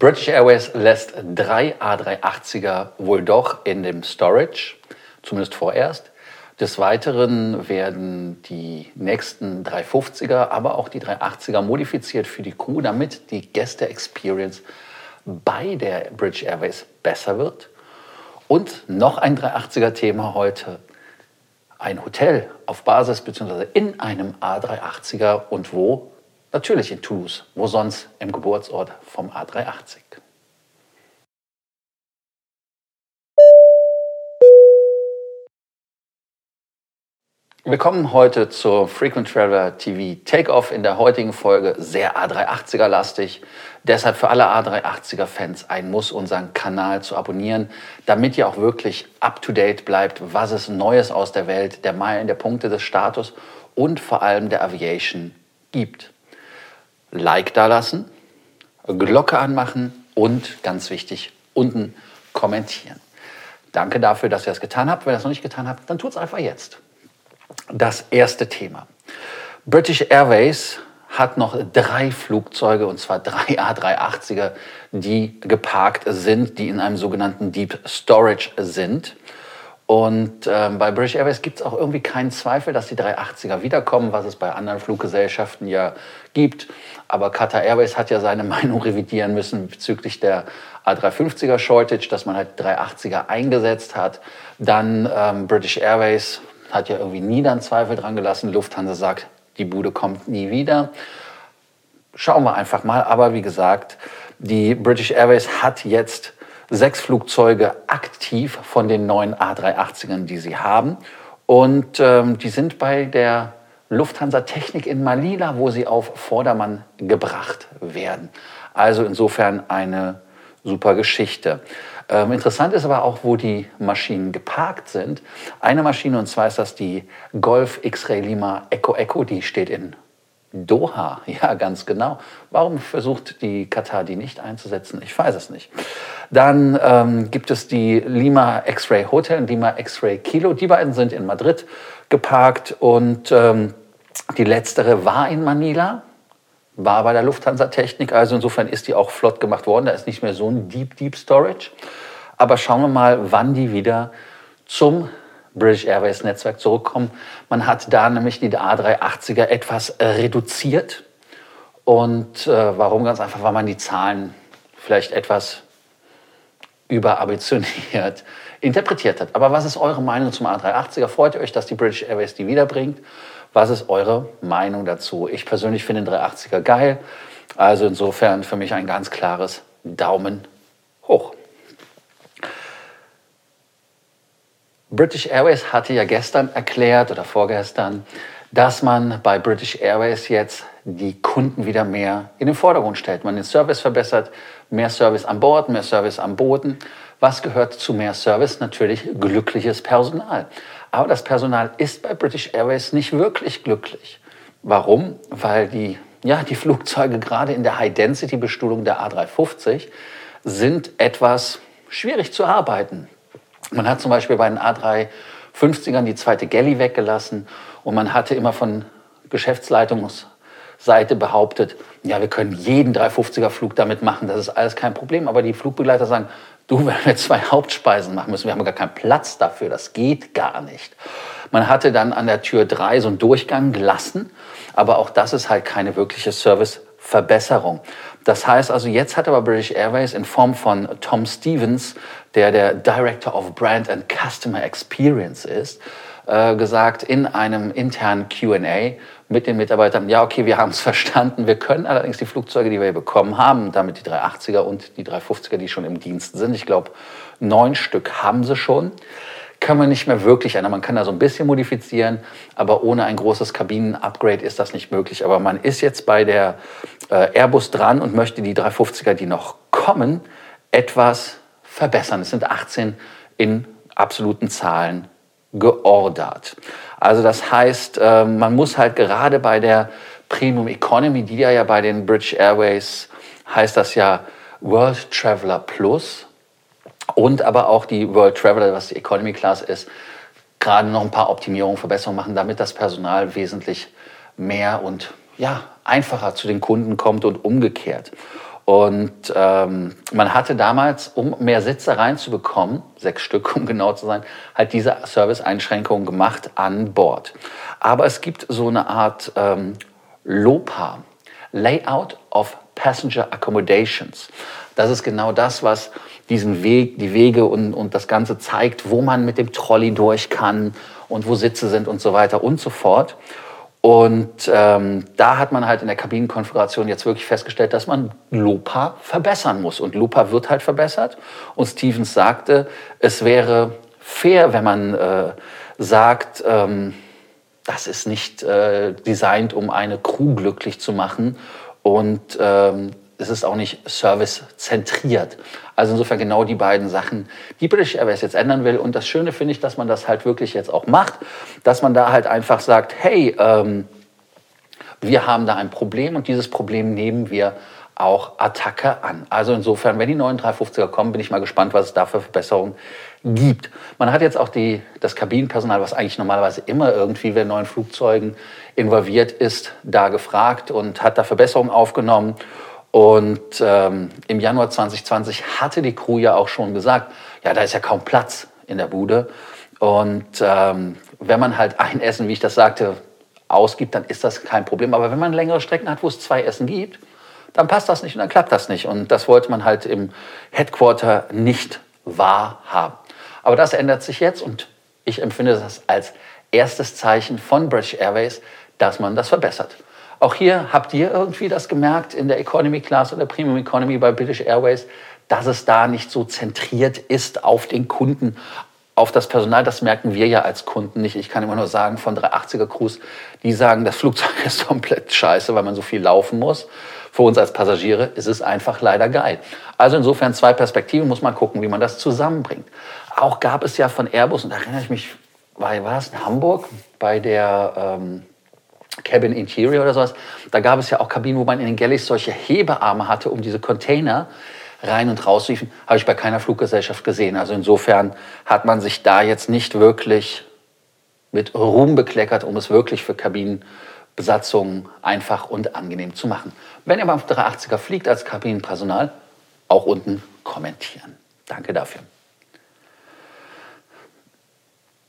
British Airways lässt drei A380er wohl doch in dem Storage, zumindest vorerst. Des Weiteren werden die nächsten 350er, aber auch die 380er modifiziert für die Crew, damit die Gäste-Experience bei der British Airways besser wird. Und noch ein 380er-Thema heute. Ein Hotel auf Basis bzw. in einem A380er und wo? Natürlich in Toulouse. Wo sonst? Im Geburtsort vom A380. Wir kommen heute zur Frequent Traveler TV Takeoff in der heutigen Folge sehr A380er lastig. Deshalb für alle A380er Fans ein Muss, unseren Kanal zu abonnieren, damit ihr auch wirklich up to date bleibt, was es Neues aus der Welt der Meilen, der Punkte des Status und vor allem der Aviation gibt. Like da lassen, Glocke anmachen und ganz wichtig, unten kommentieren. Danke dafür, dass ihr das getan habt. Wenn ihr das noch nicht getan habt, dann tut es einfach jetzt das erste Thema. British Airways hat noch drei Flugzeuge, und zwar drei A380er, die geparkt sind, die in einem sogenannten Deep Storage sind. Und ähm, bei British Airways gibt es auch irgendwie keinen Zweifel, dass die 380er wiederkommen, was es bei anderen Fluggesellschaften ja gibt. Aber Qatar Airways hat ja seine Meinung revidieren müssen bezüglich der A350er Shortage, dass man halt 380er eingesetzt hat. Dann ähm, British Airways hat ja irgendwie nie dann Zweifel dran gelassen. Lufthansa sagt, die Bude kommt nie wieder. Schauen wir einfach mal. Aber wie gesagt, die British Airways hat jetzt sechs Flugzeuge aktiv von den neuen A380ern, die sie haben. Und ähm, die sind bei der Lufthansa Technik in Manila, wo sie auf Vordermann gebracht werden. Also insofern eine super Geschichte. Ähm, interessant ist aber auch, wo die Maschinen geparkt sind. Eine Maschine, und zwar ist das die Golf X-Ray Lima Echo Echo, die steht in Doha. Ja, ganz genau. Warum versucht die Katar die nicht einzusetzen? Ich weiß es nicht. Dann ähm, gibt es die Lima X-Ray Hotel und Lima X-Ray Kilo. Die beiden sind in Madrid geparkt und ähm, die letztere war in Manila war bei der Lufthansa Technik. Also insofern ist die auch flott gemacht worden. Da ist nicht mehr so ein Deep, Deep Storage. Aber schauen wir mal, wann die wieder zum British Airways Netzwerk zurückkommen. Man hat da nämlich die A380er etwas äh, reduziert. Und äh, warum? Ganz einfach, weil man die Zahlen vielleicht etwas überambitioniert interpretiert hat. Aber was ist eure Meinung zum A380er? Freut ihr euch, dass die British Airways die wiederbringt? Was ist eure Meinung dazu? Ich persönlich finde den 380er geil. Also insofern für mich ein ganz klares Daumen British Airways hatte ja gestern erklärt oder vorgestern, dass man bei British Airways jetzt die Kunden wieder mehr in den Vordergrund stellt. Man den Service verbessert, mehr Service an Bord, mehr Service am Boden. Was gehört zu mehr Service? Natürlich glückliches Personal. Aber das Personal ist bei British Airways nicht wirklich glücklich. Warum? Weil die, ja, die Flugzeuge gerade in der High-Density-Bestuhlung der A350 sind etwas schwierig zu arbeiten. Man hat zum Beispiel bei den A350ern die zweite Galley weggelassen und man hatte immer von Geschäftsleitungsseite behauptet, ja, wir können jeden 350er Flug damit machen, das ist alles kein Problem. Aber die Flugbegleiter sagen, Du, wenn wir zwei Hauptspeisen machen müssen, wir haben gar keinen Platz dafür, das geht gar nicht. Man hatte dann an der Tür drei so einen Durchgang gelassen, aber auch das ist halt keine wirkliche Serviceverbesserung. Das heißt also, jetzt hat aber British Airways in Form von Tom Stevens, der der Director of Brand and Customer Experience ist, äh, gesagt in einem internen QA mit den Mitarbeitern, ja, okay, wir haben es verstanden, wir können allerdings die Flugzeuge, die wir bekommen haben, damit die 380er und die 350er, die schon im Dienst sind, ich glaube, neun Stück haben sie schon, können wir nicht mehr wirklich ändern. Man kann da so ein bisschen modifizieren, aber ohne ein großes Kabinen-Upgrade ist das nicht möglich. Aber man ist jetzt bei der äh, Airbus dran und möchte die 350er, die noch kommen, etwas verbessern. Es sind 18 in absoluten Zahlen geordert. Also das heißt, ähm, man muss halt gerade bei der Premium Economy, die ja bei den British Airways heißt das ja World Traveler Plus und aber auch die World Traveler, was die Economy Class ist, gerade noch ein paar Optimierungen, Verbesserungen machen, damit das Personal wesentlich mehr und ja, einfacher zu den Kunden kommt und umgekehrt. Und ähm, man hatte damals, um mehr Sitze reinzubekommen, sechs Stück, um genau zu sein, halt diese Service-Einschränkungen gemacht an Bord. Aber es gibt so eine Art ähm, LOPA, Layout of Passenger Accommodations. Das ist genau das, was diesen Weg, die Wege und, und das Ganze zeigt, wo man mit dem Trolley durch kann und wo Sitze sind und so weiter und so fort. Und ähm, da hat man halt in der Kabinenkonfiguration jetzt wirklich festgestellt, dass man Lupa verbessern muss. Und Lupa wird halt verbessert. Und Stevens sagte, es wäre fair, wenn man äh, sagt, ähm, das ist nicht äh, designt, um eine Crew glücklich zu machen. Und ähm, es ist auch nicht servicezentriert. Also insofern genau die beiden Sachen, die British Airways jetzt ändern will. Und das Schöne finde ich, dass man das halt wirklich jetzt auch macht, dass man da halt einfach sagt, hey, ähm, wir haben da ein Problem und dieses Problem nehmen wir auch Attacke an. Also insofern, wenn die neuen 350er kommen, bin ich mal gespannt, was es da für Verbesserungen gibt. Man hat jetzt auch die, das Kabinenpersonal, was eigentlich normalerweise immer irgendwie bei neuen Flugzeugen involviert ist, da gefragt und hat da Verbesserungen aufgenommen. Und ähm, im Januar 2020 hatte die Crew ja auch schon gesagt, ja, da ist ja kaum Platz in der Bude. Und ähm, wenn man halt ein Essen, wie ich das sagte, ausgibt, dann ist das kein Problem. Aber wenn man längere Strecken hat, wo es zwei Essen gibt, dann passt das nicht und dann klappt das nicht. Und das wollte man halt im Headquarter nicht wahrhaben. Aber das ändert sich jetzt und ich empfinde das als erstes Zeichen von British Airways, dass man das verbessert. Auch hier habt ihr irgendwie das gemerkt in der Economy Class oder Premium Economy bei British Airways, dass es da nicht so zentriert ist auf den Kunden, auf das Personal. Das merken wir ja als Kunden nicht. Ich kann immer nur sagen, von 380er Crews, die sagen, das Flugzeug ist komplett scheiße, weil man so viel laufen muss. Für uns als Passagiere ist es einfach leider geil. Also insofern zwei Perspektiven, muss man gucken, wie man das zusammenbringt. Auch gab es ja von Airbus, und da erinnere ich mich, war, war es in Hamburg, bei der... Ähm, Cabin Interior oder sowas. Da gab es ja auch Kabinen, wo man in den Galleys solche Hebearme hatte, um diese Container rein und raus riefen. Habe ich bei keiner Fluggesellschaft gesehen. Also insofern hat man sich da jetzt nicht wirklich mit Ruhm bekleckert, um es wirklich für Kabinenbesatzungen einfach und angenehm zu machen. Wenn ihr beim 380er fliegt als Kabinenpersonal, auch unten kommentieren. Danke dafür.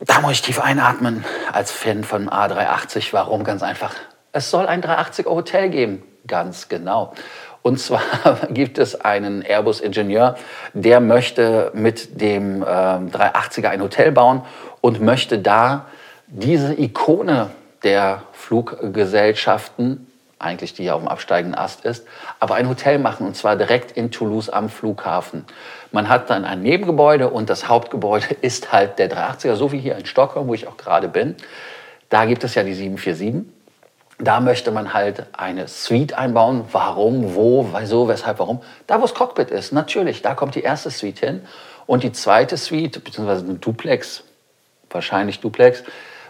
Da muss ich tief einatmen als Fan von A380. Warum? Ganz einfach. Es soll ein 380er Hotel geben. Ganz genau. Und zwar gibt es einen Airbus-Ingenieur, der möchte mit dem äh, 380er ein Hotel bauen und möchte da diese Ikone der Fluggesellschaften eigentlich die ja auf dem absteigenden Ast ist, aber ein Hotel machen und zwar direkt in Toulouse am Flughafen. Man hat dann ein Nebengebäude und das Hauptgebäude ist halt der 380er, so wie hier in Stockholm, wo ich auch gerade bin. Da gibt es ja die 747. Da möchte man halt eine Suite einbauen. Warum, wo, wieso, weshalb, warum? Da, wo das Cockpit ist, natürlich, da kommt die erste Suite hin. Und die zweite Suite, beziehungsweise eine Duplex, wahrscheinlich Duplex,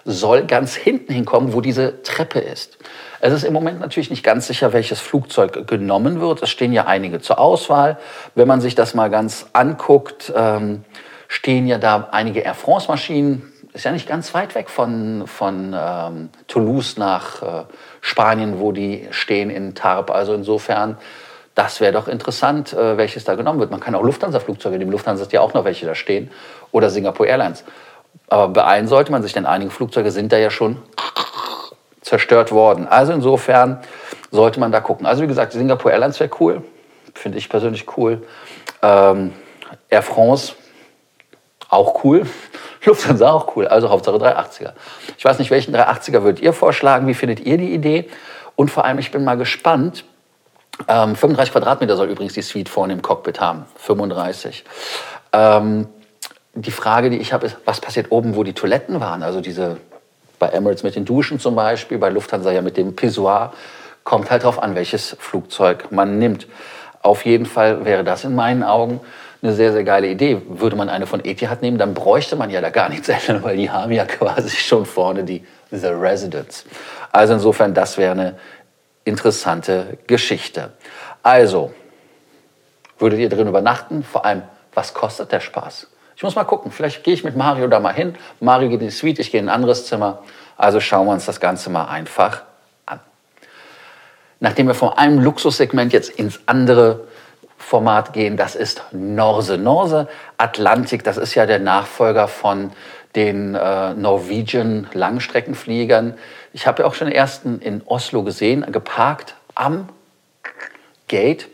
soll ganz hinten hinkommen, wo diese Treppe ist. Es ist im Moment natürlich nicht ganz sicher, welches Flugzeug genommen wird. Es stehen ja einige zur Auswahl. Wenn man sich das mal ganz anguckt, ähm, stehen ja da einige Air France-Maschinen. Ist ja nicht ganz weit weg von, von ähm, Toulouse nach äh, Spanien, wo die stehen in Tarp. Also insofern, das wäre doch interessant, äh, welches da genommen wird. Man kann auch Lufthansa-Flugzeuge nehmen. Lufthansa hat ja auch noch welche da stehen. Oder Singapore Airlines. Aber beeilen sollte man sich, denn einige Flugzeuge sind da ja schon zerstört worden. Also insofern sollte man da gucken. Also wie gesagt, Singapore Airlines wäre cool, finde ich persönlich cool. Ähm, Air France auch cool. Lufthansa auch cool. Also Hauptsache 380er. Ich weiß nicht, welchen 380er würdet ihr vorschlagen? Wie findet ihr die Idee? Und vor allem, ich bin mal gespannt. Ähm, 35 Quadratmeter soll übrigens die Suite vorne im Cockpit haben. 35. Ähm, die Frage, die ich habe, ist, was passiert oben, wo die Toiletten waren? Also diese bei Emirates mit den Duschen zum Beispiel, bei Lufthansa ja mit dem Pissoir. Kommt halt darauf an, welches Flugzeug man nimmt. Auf jeden Fall wäre das in meinen Augen eine sehr, sehr geile Idee. Würde man eine von Etihad nehmen, dann bräuchte man ja da gar nichts ändern, weil die haben ja quasi schon vorne die The Residents. Also insofern, das wäre eine interessante Geschichte. Also, würdet ihr drin übernachten? Vor allem, was kostet der Spaß? Ich muss mal gucken, vielleicht gehe ich mit Mario da mal hin. Mario geht in die Suite, ich gehe in ein anderes Zimmer. Also schauen wir uns das Ganze mal einfach an. nachdem wir von einem Luxussegment jetzt ins andere Format gehen, das ist Norse. Norse Atlantik, das ist ja der Nachfolger von den äh, Norwegian Langstreckenfliegern. Ich habe ja auch schon den ersten in Oslo gesehen, geparkt am Gate.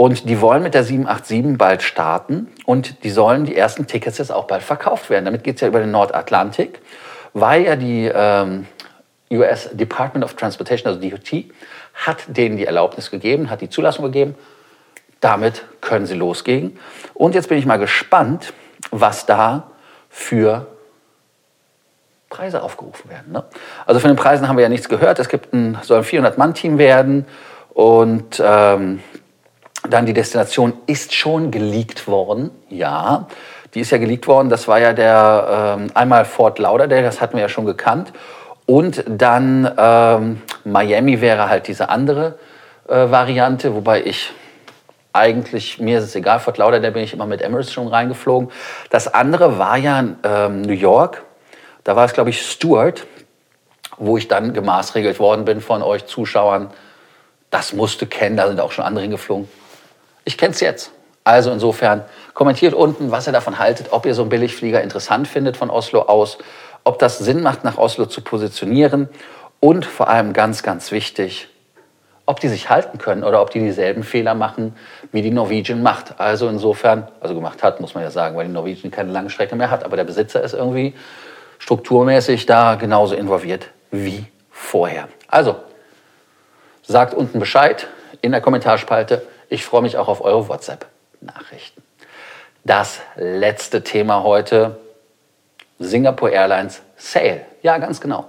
Und die wollen mit der 787 bald starten und die sollen die ersten Tickets jetzt auch bald verkauft werden. Damit geht es ja über den Nordatlantik, weil ja die ähm, US Department of Transportation, also DOT, hat denen die Erlaubnis gegeben, hat die Zulassung gegeben. Damit können sie losgehen. Und jetzt bin ich mal gespannt, was da für Preise aufgerufen werden. Ne? Also von den Preisen haben wir ja nichts gehört. Es gibt ein, soll ein 400-Mann-Team werden und ähm, dann die Destination ist schon geleakt worden. Ja, die ist ja geleakt worden. Das war ja der ähm, einmal Fort Lauderdale, das hatten wir ja schon gekannt. Und dann ähm, Miami wäre halt diese andere äh, Variante, wobei ich eigentlich, mir ist es egal, Fort Lauderdale bin ich immer mit Emirates schon reingeflogen. Das andere war ja ähm, New York. Da war es, glaube ich, Stewart, wo ich dann gemaßregelt worden bin von euch Zuschauern. Das musst du kennen, da sind auch schon andere hingeflogen. Ich kenne es jetzt. Also insofern kommentiert unten, was ihr davon haltet, ob ihr so einen Billigflieger interessant findet von Oslo aus, ob das Sinn macht, nach Oslo zu positionieren und vor allem ganz, ganz wichtig, ob die sich halten können oder ob die dieselben Fehler machen, wie die Norwegian macht. Also insofern, also gemacht hat, muss man ja sagen, weil die Norwegian keine lange Strecke mehr hat, aber der Besitzer ist irgendwie strukturmäßig da genauso involviert wie vorher. Also, sagt unten Bescheid in der Kommentarspalte. Ich freue mich auch auf eure WhatsApp-Nachrichten. Das letzte Thema heute, Singapore Airlines Sale. Ja, ganz genau.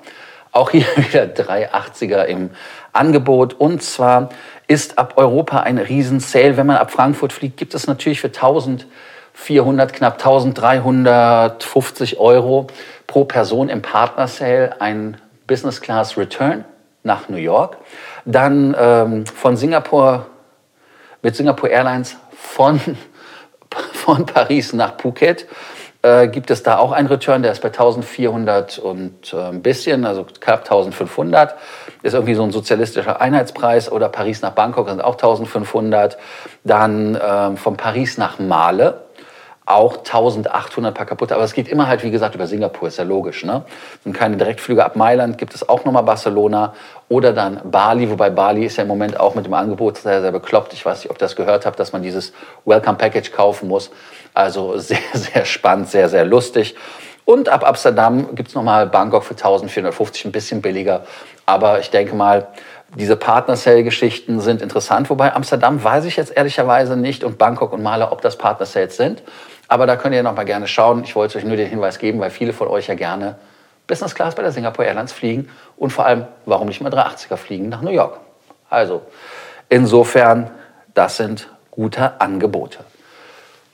Auch hier wieder 380er im Angebot. Und zwar ist ab Europa ein Riesensale. Wenn man ab Frankfurt fliegt, gibt es natürlich für 1400, knapp 1350 Euro pro Person im Partner Sale ein Business Class Return nach New York. Dann ähm, von Singapur mit Singapore Airlines von, von Paris nach Phuket äh, gibt es da auch einen Return, der ist bei 1400 und äh, ein bisschen, also knapp 1500. Ist irgendwie so ein sozialistischer Einheitspreis. Oder Paris nach Bangkok sind auch 1500. Dann äh, von Paris nach Male auch 1800 paar kaputte. Aber es geht immer halt, wie gesagt, über Singapur, ist ja logisch. Ne? Sind keine Direktflüge ab Mailand, gibt es auch nochmal Barcelona oder dann Bali, wobei Bali ist ja im Moment auch mit dem Angebot sehr, sehr bekloppt. Ich weiß nicht, ob das gehört habt, dass man dieses Welcome Package kaufen muss. Also sehr, sehr spannend, sehr, sehr lustig. Und ab Amsterdam gibt es nochmal Bangkok für 1450, ein bisschen billiger. Aber ich denke mal, diese Partner-Sale-Geschichten sind interessant. Wobei Amsterdam weiß ich jetzt ehrlicherweise nicht und Bangkok und Maler, ob das Partner-Sales sind. Aber da könnt ihr noch mal gerne schauen. Ich wollte euch nur den Hinweis geben, weil viele von euch ja gerne Business Class bei der Singapore Airlines fliegen und vor allem, warum nicht mal 380er fliegen nach New York. Also, insofern, das sind gute Angebote.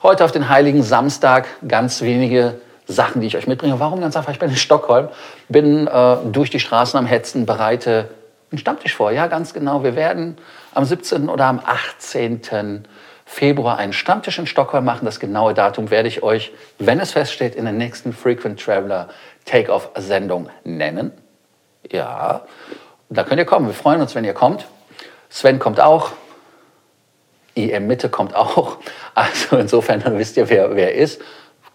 Heute auf den Heiligen Samstag ganz wenige Sachen, die ich euch mitbringe. Warum ganz einfach? Ich bin in Stockholm, bin äh, durch die Straßen am Hetzen, bereite einen Stammtisch vor. Ja, ganz genau. Wir werden am 17. oder am 18. Februar einen Stammtisch in Stockholm machen. Das genaue Datum werde ich euch, wenn es feststeht, in der nächsten Frequent Traveler Take-Off-Sendung nennen. Ja, da könnt ihr kommen. Wir freuen uns, wenn ihr kommt. Sven kommt auch. IM Mitte kommt auch. Also insofern wisst ihr, wer wer ist.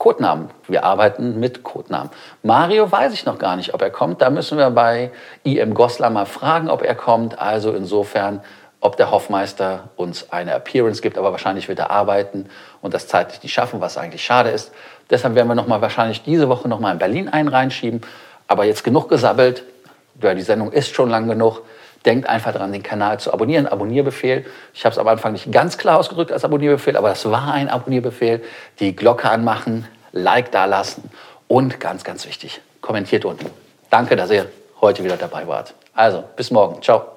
Codenamen. Wir arbeiten mit Codenamen. Mario weiß ich noch gar nicht, ob er kommt. Da müssen wir bei IM Goslar mal fragen, ob er kommt. Also insofern ob der Hoffmeister uns eine Appearance gibt, aber wahrscheinlich wird er arbeiten und das zeitlich nicht schaffen, was eigentlich schade ist. Deshalb werden wir noch mal wahrscheinlich diese Woche noch mal in Berlin einen reinschieben. Aber jetzt genug gesabbelt. Ja, die Sendung ist schon lang genug. Denkt einfach daran, den Kanal zu abonnieren. Abonnierbefehl. Ich habe es am Anfang nicht ganz klar ausgedrückt als Abonnierbefehl, aber das war ein Abonnierbefehl. Die Glocke anmachen, Like dalassen und ganz, ganz wichtig, kommentiert unten. Danke, dass ihr heute wieder dabei wart. Also, bis morgen. Ciao.